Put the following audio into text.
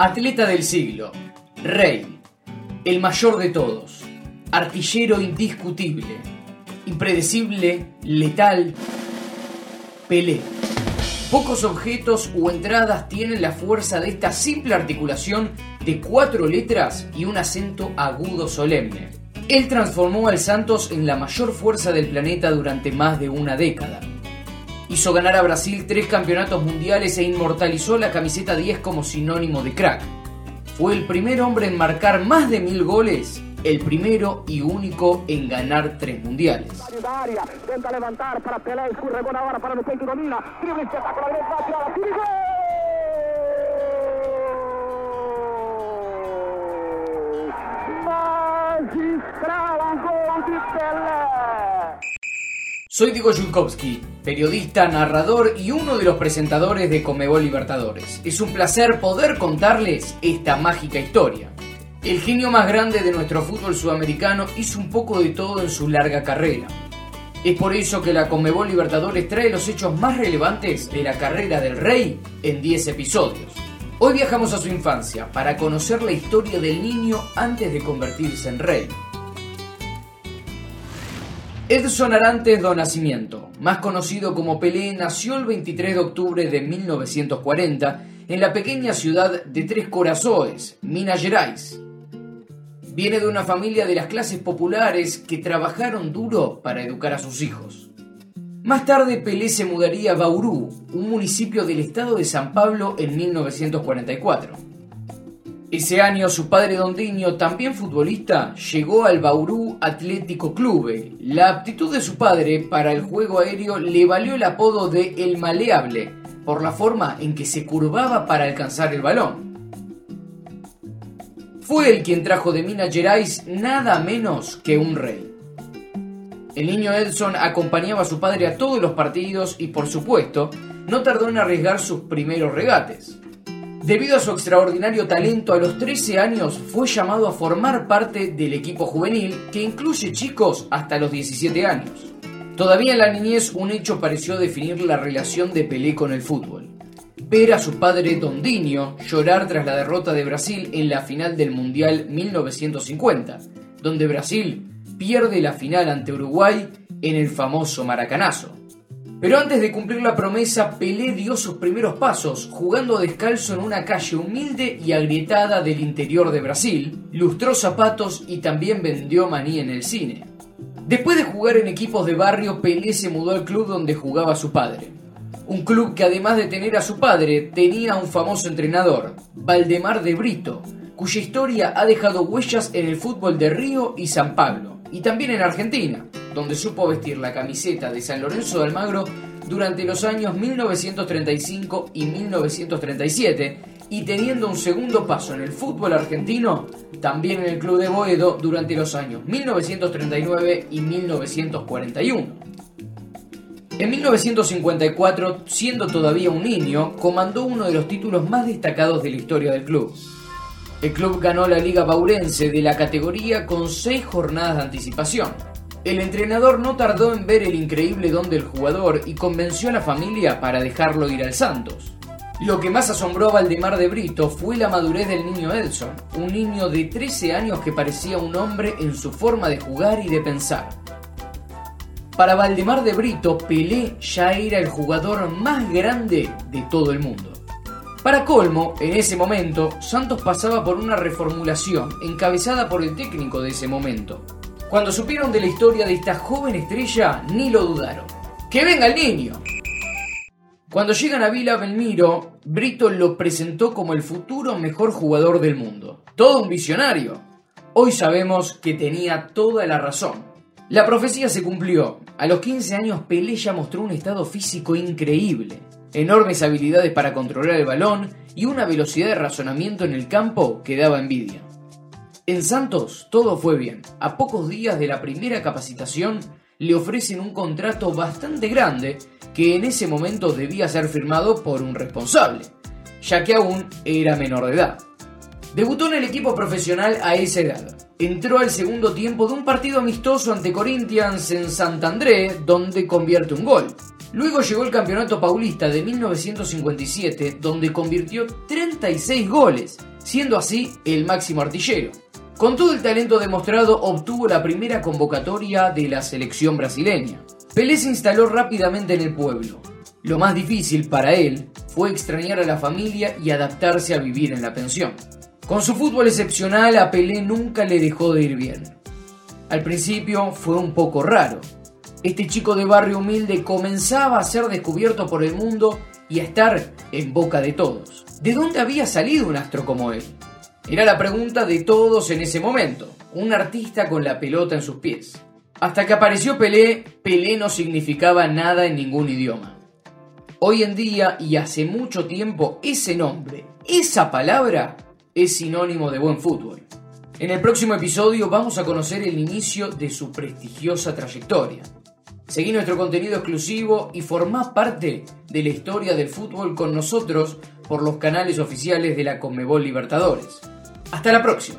Atleta del siglo, rey, el mayor de todos, artillero indiscutible, impredecible, letal, Pelé. Pocos objetos o entradas tienen la fuerza de esta simple articulación de cuatro letras y un acento agudo solemne. Él transformó al Santos en la mayor fuerza del planeta durante más de una década. Hizo ganar a Brasil tres campeonatos mundiales e inmortalizó la camiseta 10 como sinónimo de crack. Fue el primer hombre en marcar más de mil goles, el primero y único en ganar tres mundiales. Soy Diego Julkowski, periodista, narrador y uno de los presentadores de Comebol Libertadores. Es un placer poder contarles esta mágica historia. El genio más grande de nuestro fútbol sudamericano hizo un poco de todo en su larga carrera. Es por eso que la Comebol Libertadores trae los hechos más relevantes de la carrera del rey en 10 episodios. Hoy viajamos a su infancia para conocer la historia del niño antes de convertirse en rey. Edson Arantes do Nacimiento, más conocido como Pelé, nació el 23 de octubre de 1940 en la pequeña ciudad de Tres Corazones, Minas Gerais. Viene de una familia de las clases populares que trabajaron duro para educar a sus hijos. Más tarde Pelé se mudaría a Bauru, un municipio del estado de San Pablo, en 1944. Ese año su padre Dondiño, también futbolista, llegó al Bauru Atlético Clube. La aptitud de su padre para el juego aéreo le valió el apodo de El Maleable, por la forma en que se curvaba para alcanzar el balón. Fue el quien trajo de Minas Gerais nada menos que un rey. El niño Edson acompañaba a su padre a todos los partidos y por supuesto no tardó en arriesgar sus primeros regates. Debido a su extraordinario talento, a los 13 años fue llamado a formar parte del equipo juvenil que incluye chicos hasta los 17 años. Todavía en la niñez un hecho pareció definir la relación de Pelé con el fútbol. Ver a su padre Dondinho llorar tras la derrota de Brasil en la final del Mundial 1950, donde Brasil pierde la final ante Uruguay en el famoso Maracanazo. Pero antes de cumplir la promesa, Pelé dio sus primeros pasos, jugando descalzo en una calle humilde y agrietada del interior de Brasil, lustró zapatos y también vendió maní en el cine. Después de jugar en equipos de barrio, Pelé se mudó al club donde jugaba su padre. Un club que además de tener a su padre, tenía a un famoso entrenador, Valdemar de Brito, cuya historia ha dejado huellas en el fútbol de Río y San Pablo, y también en Argentina donde supo vestir la camiseta de San Lorenzo de Almagro durante los años 1935 y 1937 y teniendo un segundo paso en el fútbol argentino, también en el Club de Boedo durante los años 1939 y 1941. En 1954, siendo todavía un niño, comandó uno de los títulos más destacados de la historia del club. El club ganó la Liga Baurense de la categoría con seis jornadas de anticipación. El entrenador no tardó en ver el increíble don del jugador y convenció a la familia para dejarlo ir al Santos. Lo que más asombró a Valdemar de Brito fue la madurez del niño Edson, un niño de 13 años que parecía un hombre en su forma de jugar y de pensar. Para Valdemar de Brito, Pelé ya era el jugador más grande de todo el mundo. Para colmo, en ese momento, Santos pasaba por una reformulación encabezada por el técnico de ese momento, cuando supieron de la historia de esta joven estrella, ni lo dudaron. ¡Que venga el niño! Cuando llegan a Vila Belmiro, Brito lo presentó como el futuro mejor jugador del mundo. Todo un visionario. Hoy sabemos que tenía toda la razón. La profecía se cumplió. A los 15 años Pelé ya mostró un estado físico increíble, enormes habilidades para controlar el balón y una velocidad de razonamiento en el campo que daba envidia. En Santos todo fue bien. A pocos días de la primera capacitación le ofrecen un contrato bastante grande que en ese momento debía ser firmado por un responsable, ya que aún era menor de edad. Debutó en el equipo profesional a esa edad. Entró al segundo tiempo de un partido amistoso ante Corinthians en Santandré, donde convierte un gol. Luego llegó el Campeonato Paulista de 1957, donde convirtió 36 goles, siendo así el máximo artillero. Con todo el talento demostrado, obtuvo la primera convocatoria de la selección brasileña. Pelé se instaló rápidamente en el pueblo. Lo más difícil para él fue extrañar a la familia y adaptarse a vivir en la pensión. Con su fútbol excepcional, a Pelé nunca le dejó de ir bien. Al principio fue un poco raro. Este chico de barrio humilde comenzaba a ser descubierto por el mundo y a estar en boca de todos. ¿De dónde había salido un astro como él? Era la pregunta de todos en ese momento. Un artista con la pelota en sus pies. Hasta que apareció Pelé, Pelé no significaba nada en ningún idioma. Hoy en día y hace mucho tiempo ese nombre, esa palabra, es sinónimo de buen fútbol. En el próximo episodio vamos a conocer el inicio de su prestigiosa trayectoria. Seguí nuestro contenido exclusivo y formá parte de la historia del fútbol con nosotros por los canales oficiales de la Conmebol Libertadores. Hasta la próxima.